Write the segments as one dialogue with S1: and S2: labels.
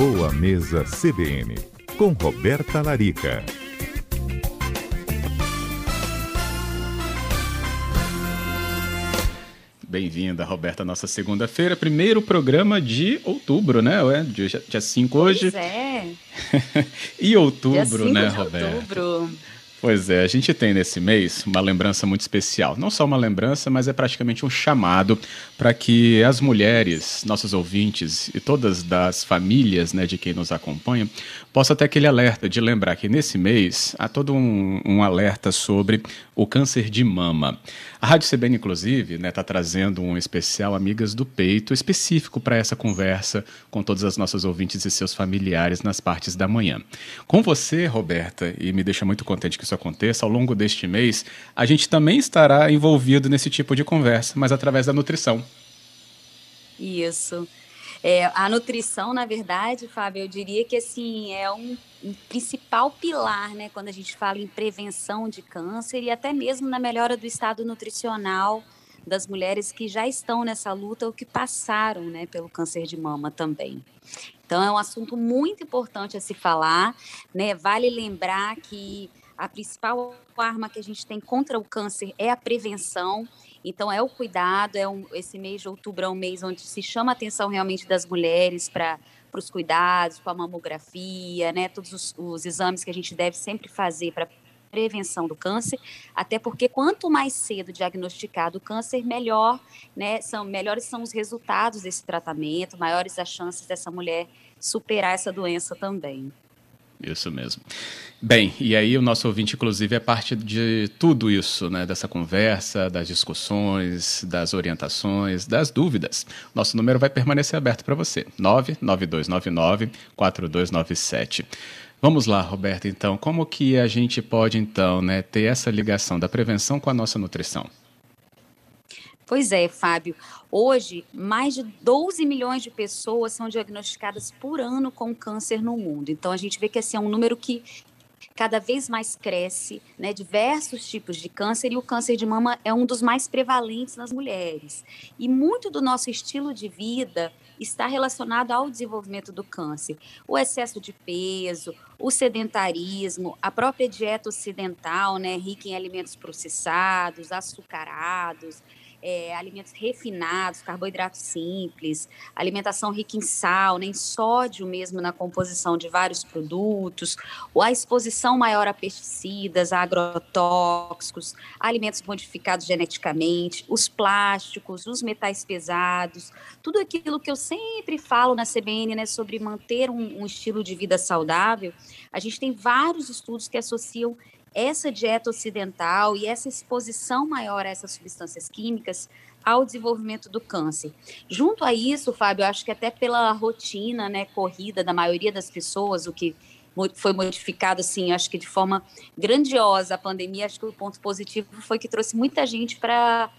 S1: Boa Mesa CBN, com Roberta Larica.
S2: Bem-vinda, Roberta, nossa segunda-feira, primeiro programa de outubro, né? Ué, dia 5 hoje.
S3: Pois é.
S2: e outubro,
S3: dia
S2: né,
S3: de
S2: Roberta?
S3: Outubro.
S2: Pois é, a gente tem nesse mês uma lembrança muito especial. Não só uma lembrança, mas é praticamente um chamado para que as mulheres, nossos ouvintes e todas das famílias né, de quem nos acompanha possam ter aquele alerta de lembrar que nesse mês há todo um, um alerta sobre o câncer de mama. A Rádio CBN, inclusive, está né, tá trazendo um especial Amigas do Peito, específico para essa conversa com todas as nossas ouvintes e seus familiares nas partes da manhã. Com você, Roberta, e me deixa muito contente que isso aconteça, ao longo deste mês, a gente também estará envolvido nesse tipo de conversa, mas através da nutrição.
S3: Isso. É, a nutrição, na verdade, Fábio, eu diria que assim é um, um, principal pilar, né, quando a gente fala em prevenção de câncer e até mesmo na melhora do estado nutricional das mulheres que já estão nessa luta ou que passaram, né, pelo câncer de mama também. Então é um assunto muito importante a se falar, né? Vale lembrar que a principal arma que a gente tem contra o câncer é a prevenção. Então, é o cuidado, é um, esse mês de outubro é um mês onde se chama a atenção realmente das mulheres para os cuidados, com a mamografia, né, todos os, os exames que a gente deve sempre fazer para prevenção do câncer, até porque quanto mais cedo diagnosticado o câncer, melhor, né, são melhores são os resultados desse tratamento, maiores as chances dessa mulher superar essa doença também.
S2: Isso mesmo. Bem, e aí o nosso ouvinte, inclusive, é parte de tudo isso, né? Dessa conversa, das discussões, das orientações, das dúvidas. Nosso número vai permanecer aberto para você. 99299-4297. Vamos lá, Roberto, então. Como que a gente pode, então, né, ter essa ligação da prevenção com a nossa nutrição?
S3: Pois é, Fábio. Hoje, mais de 12 milhões de pessoas são diagnosticadas por ano com câncer no mundo. Então, a gente vê que assim, é um número que cada vez mais cresce, né, diversos tipos de câncer, e o câncer de mama é um dos mais prevalentes nas mulheres. E muito do nosso estilo de vida está relacionado ao desenvolvimento do câncer. O excesso de peso, o sedentarismo, a própria dieta ocidental, né, rica em alimentos processados, açucarados, é, alimentos refinados, carboidratos simples, alimentação rica em sal, nem né, sódio mesmo na composição de vários produtos, ou a exposição maior a pesticidas, a agrotóxicos, alimentos modificados geneticamente, os plásticos, os metais pesados, tudo aquilo que eu sempre falo na CBN, né, sobre manter um, um estilo de vida saudável, a gente tem vários estudos que associam essa dieta ocidental e essa exposição maior a essas substâncias químicas ao desenvolvimento do câncer. Junto a isso, Fábio, acho que até pela rotina, né, corrida da maioria das pessoas, o que foi modificado assim, acho que de forma grandiosa a pandemia, acho que o ponto positivo foi que trouxe muita gente para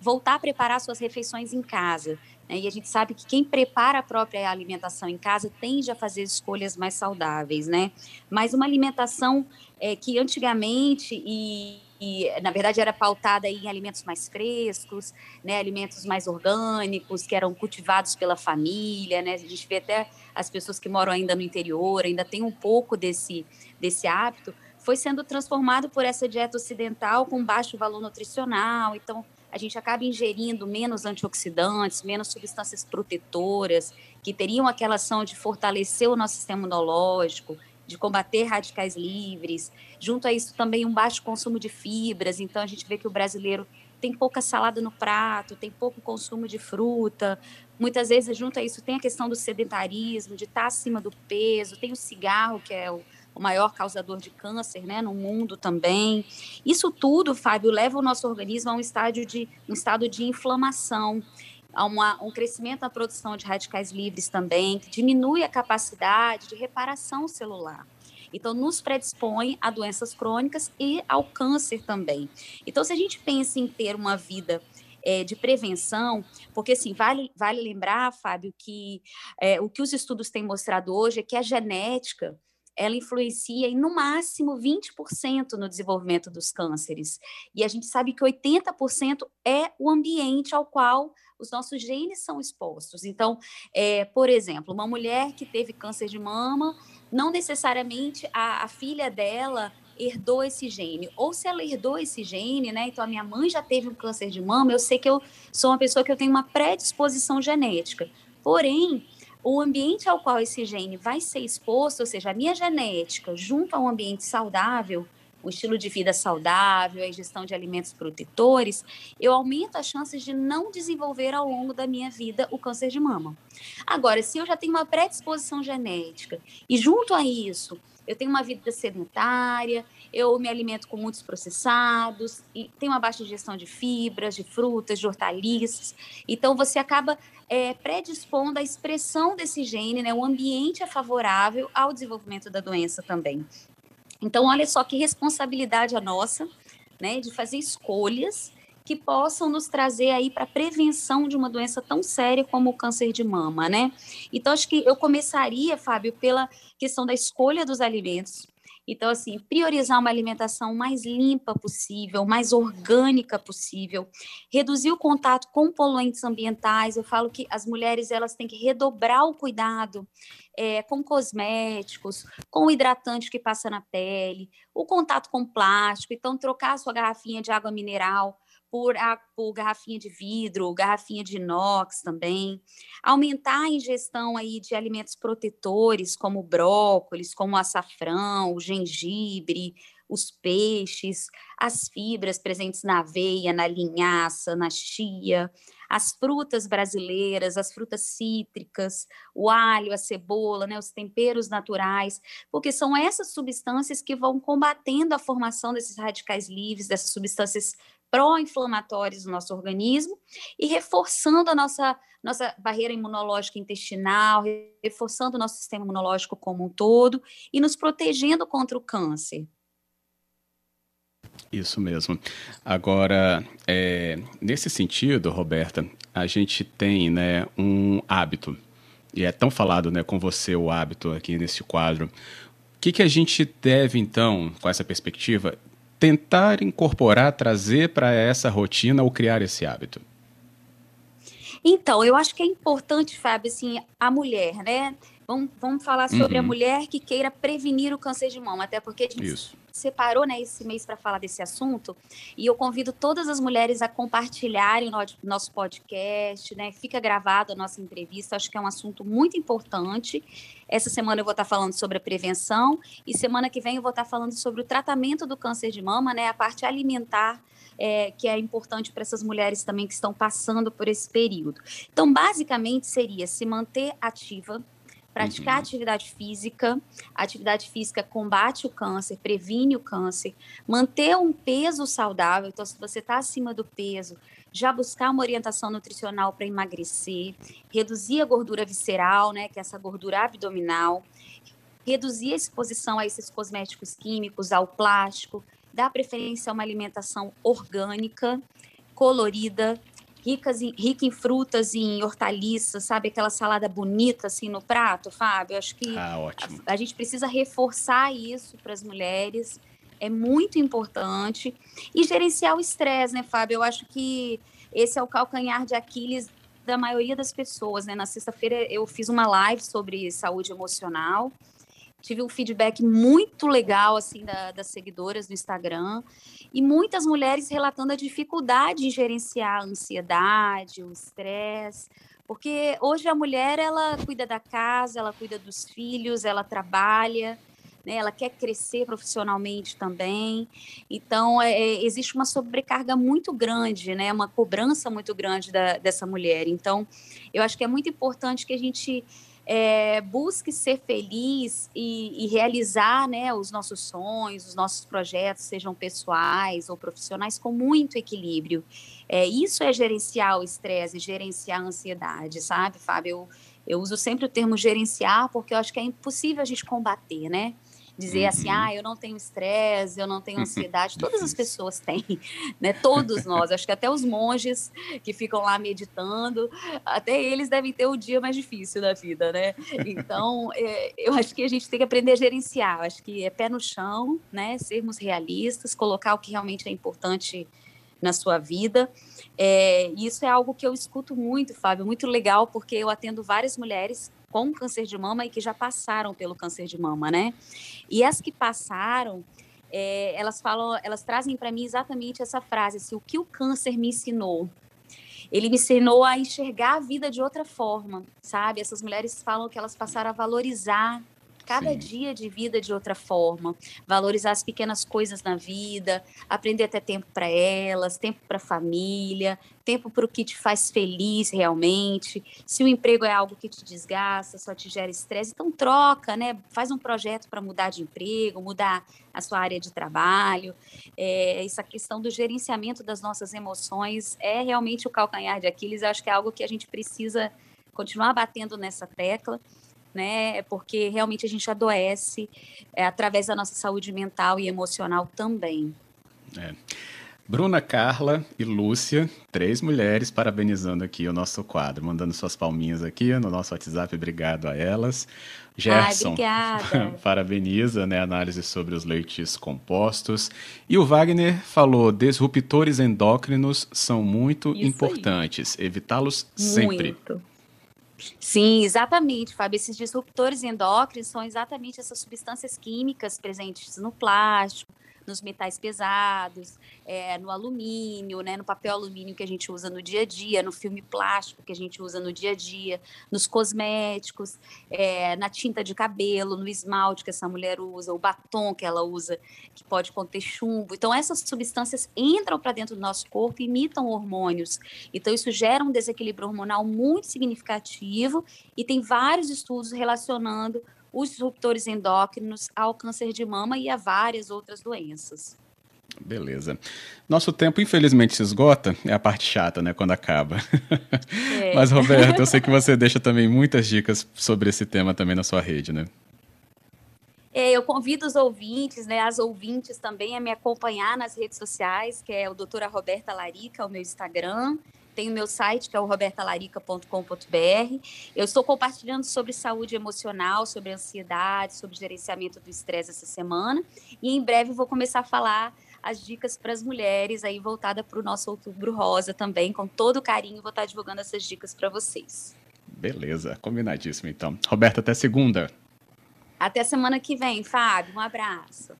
S3: voltar a preparar suas refeições em casa. Né? E a gente sabe que quem prepara a própria alimentação em casa tende a fazer escolhas mais saudáveis, né? Mas uma alimentação é, que antigamente e, e, na verdade era pautada em alimentos mais frescos, né, alimentos mais orgânicos, que eram cultivados pela família, né, a gente vê até as pessoas que moram ainda no interior, ainda tem um pouco desse, desse hábito, foi sendo transformado por essa dieta ocidental com baixo valor nutricional, então a gente acaba ingerindo menos antioxidantes, menos substâncias protetoras, que teriam aquela ação de fortalecer o nosso sistema imunológico, de combater radicais livres. Junto a isso também um baixo consumo de fibras, então a gente vê que o brasileiro tem pouca salada no prato, tem pouco consumo de fruta. Muitas vezes, junto a isso, tem a questão do sedentarismo, de estar acima do peso, tem o cigarro, que é o, o maior causador de câncer né, no mundo também. Isso tudo, Fábio, leva o nosso organismo a um, estádio de, um estado de inflamação a uma, um crescimento na produção de radicais livres também, que diminui a capacidade de reparação celular. Então, nos predispõe a doenças crônicas e ao câncer também. Então, se a gente pensa em ter uma vida é, de prevenção, porque assim, vale, vale lembrar, Fábio, que é, o que os estudos têm mostrado hoje é que a genética ela influencia em no máximo 20% no desenvolvimento dos cânceres. E a gente sabe que 80% é o ambiente ao qual os nossos genes são expostos. Então, é, por exemplo, uma mulher que teve câncer de mama, não necessariamente a, a filha dela herdou esse gene. Ou se ela herdou esse gene, né? Então a minha mãe já teve um câncer de mama, eu sei que eu sou uma pessoa que eu tenho uma predisposição genética. Porém, o ambiente ao qual esse gene vai ser exposto, ou seja, a minha genética, junto a um ambiente saudável, o estilo de vida saudável, a ingestão de alimentos protetores, eu aumento as chances de não desenvolver ao longo da minha vida o câncer de mama. Agora, se eu já tenho uma predisposição genética e junto a isso eu tenho uma vida sedentária, eu me alimento com muitos processados, e tenho uma baixa ingestão de fibras, de frutas, de hortaliças. Então, você acaba é, predispondo a expressão desse gene, né? O ambiente é favorável ao desenvolvimento da doença também. Então, olha só que responsabilidade a nossa, né? De fazer escolhas que possam nos trazer aí para a prevenção de uma doença tão séria como o câncer de mama, né? Então, acho que eu começaria, Fábio, pela questão da escolha dos alimentos. Então, assim, priorizar uma alimentação mais limpa possível, mais orgânica possível, reduzir o contato com poluentes ambientais. Eu falo que as mulheres elas têm que redobrar o cuidado é, com cosméticos, com o hidratante que passa na pele, o contato com plástico. Então, trocar a sua garrafinha de água mineral por, a, por garrafinha de vidro, garrafinha de inox também, aumentar a ingestão aí de alimentos protetores, como brócolis, como açafrão, o gengibre, os peixes, as fibras presentes na aveia, na linhaça, na chia, as frutas brasileiras, as frutas cítricas, o alho, a cebola, né, os temperos naturais, porque são essas substâncias que vão combatendo a formação desses radicais livres, dessas substâncias pró-inflamatórios no nosso organismo e reforçando a nossa, nossa barreira imunológica intestinal, reforçando o nosso sistema imunológico como um todo e nos protegendo contra o câncer.
S2: Isso mesmo. Agora, é, nesse sentido, Roberta, a gente tem né, um hábito, e é tão falado né, com você o hábito aqui nesse quadro. O que, que a gente deve, então, com essa perspectiva, tentar incorporar, trazer para essa rotina ou criar esse hábito?
S3: Então, eu acho que é importante, Fábio, assim, a mulher, né? Vamos, vamos falar sobre uhum. a mulher que queira prevenir o câncer de mama, até porque a gente Isso separou né, esse mês para falar desse assunto. E eu convido todas as mulheres a compartilharem o nosso podcast, né? Fica gravado a nossa entrevista. Acho que é um assunto muito importante. Essa semana eu vou estar falando sobre a prevenção e semana que vem eu vou estar falando sobre o tratamento do câncer de mama, né? A parte alimentar. É, que é importante para essas mulheres também que estão passando por esse período. Então, basicamente, seria se manter ativa, praticar uhum. atividade física. Atividade física combate o câncer, previne o câncer, manter um peso saudável. Então, se você está acima do peso, já buscar uma orientação nutricional para emagrecer, reduzir a gordura visceral, né, que é essa gordura abdominal, reduzir a exposição a esses cosméticos químicos, ao plástico, dar preferência a uma alimentação orgânica, colorida, ricas em, rica em frutas e em hortaliças, sabe? Aquela salada bonita assim no prato, Fábio. Acho que
S2: ah,
S3: a, a, gente precisa reforçar isso para as mulheres. É muito importante. E gerenciar o estresse, né, Fábio? Eu acho que esse é o calcanhar de Aquiles da maioria das pessoas, né? Na sexta-feira eu fiz uma live sobre saúde emocional tive um feedback muito legal assim da, das seguidoras do Instagram. E muitas mulheres relatando a dificuldade em gerenciar a ansiedade, o estresse, porque hoje a mulher ela cuida da casa, ela cuida dos filhos, ela trabalha, né, ela quer crescer profissionalmente também, então é, é existe uma sobrecarga muito grande, né, uma cobrança muito grande da, dessa mulher. Então eu acho que é muito importante que a gente é, busque ser feliz e, e, realizar né, os nossos sonhos, os nossos projetos, sejam pessoais ou profissionais, com muito equilíbrio. É, isso é gerenciar o estresse, gerenciar a ansiedade, sabe, Fábio? Eu, eu uso sempre o termo gerenciar porque eu acho que é impossível a gente combater, né? Dizer assim, uhum. assim, ah, eu não tenho estresse, eu não tenho ansiedade. Todas as pessoas têm, né? Todos nós. Acho que até os monges que ficam lá meditando, até eles devem ter o dia mais difícil da vida, né? Então, é, eu acho que a gente tem que aprender a gerenciar. Acho que é pé no chão, né? Sermos realistas, colocar o que realmente é importante na sua vida. É, isso é algo que eu escuto muito, Fábio, muito legal, porque eu atendo várias mulheres com câncer de mama e que já passaram pelo câncer de mama, né? E as que passaram, é, elas falam, elas trazem para mim exatamente essa frase: assim, o que o câncer me ensinou? Ele me ensinou a enxergar a vida de outra forma, sabe? Essas mulheres falam que elas passaram a valorizar cada Sim. dia de vida de outra forma, valorizar as pequenas coisas na vida, aprender a ter tempo para elas, tempo para a família, tempo para o que te faz feliz realmente. Se o emprego é algo que te desgasta, só te gera estresse, então troca, né? Faz um projeto para mudar de emprego, mudar a sua área de trabalho. É, essa questão do gerenciamento das nossas emoções é realmente o calcanhar de Aquiles. Eu acho que é algo que a gente precisa continuar batendo nessa tecla né? É porque realmente a gente adoece é, através da nossa saúde mental e emocional também.
S2: É. Bruna, Carla e Lúcia, três mulheres parabenizando aqui o nosso quadro, mandando suas palminhas aqui no nosso WhatsApp, obrigado a elas. Gerson
S3: Ai,
S2: parabeniza né, a análise sobre os leites compostos. E o Wagner falou: disruptores endócrinos são muito Isso importantes, evitá-los sempre.
S3: Muito. Sim, exatamente, Fábio. Esses disruptores endócrinos são exatamente essas substâncias químicas presentes no plástico, nos metais pesados, é, no alumínio, né, no papel alumínio que a gente usa no dia a dia, no filme plástico que a gente usa no dia a dia, nos cosméticos, é, na tinta de cabelo, no esmalte que essa mulher usa, o batom que ela usa, que pode conter chumbo. Então, essas substâncias entram para dentro do nosso corpo e imitam hormônios. Então, isso gera um desequilíbrio hormonal muito significativo e tem vários estudos relacionando os disruptores endócrinos ao câncer de mama e a várias outras doenças.
S2: Beleza. Nosso tempo, infelizmente, se esgota. É a parte chata, né? Quando acaba. É. Mas, Roberto, eu sei que você deixa também muitas dicas sobre esse tema também na sua rede, né?
S3: É, eu convido os ouvintes, né, as ouvintes também a me acompanhar nas redes sociais, que é o doutora Roberta Larica, o meu Instagram, tem o meu site, que é o robertalarica.com.br. Eu estou compartilhando sobre saúde emocional, sobre ansiedade, sobre gerenciamento do estresse essa semana. E em breve vou começar a falar as dicas para as mulheres, aí voltada para o nosso Outubro Rosa também. Com todo carinho, vou estar divulgando essas dicas para vocês.
S2: Beleza, combinadíssimo então. Roberta, até segunda.
S3: Até semana que vem, Fábio. Um abraço.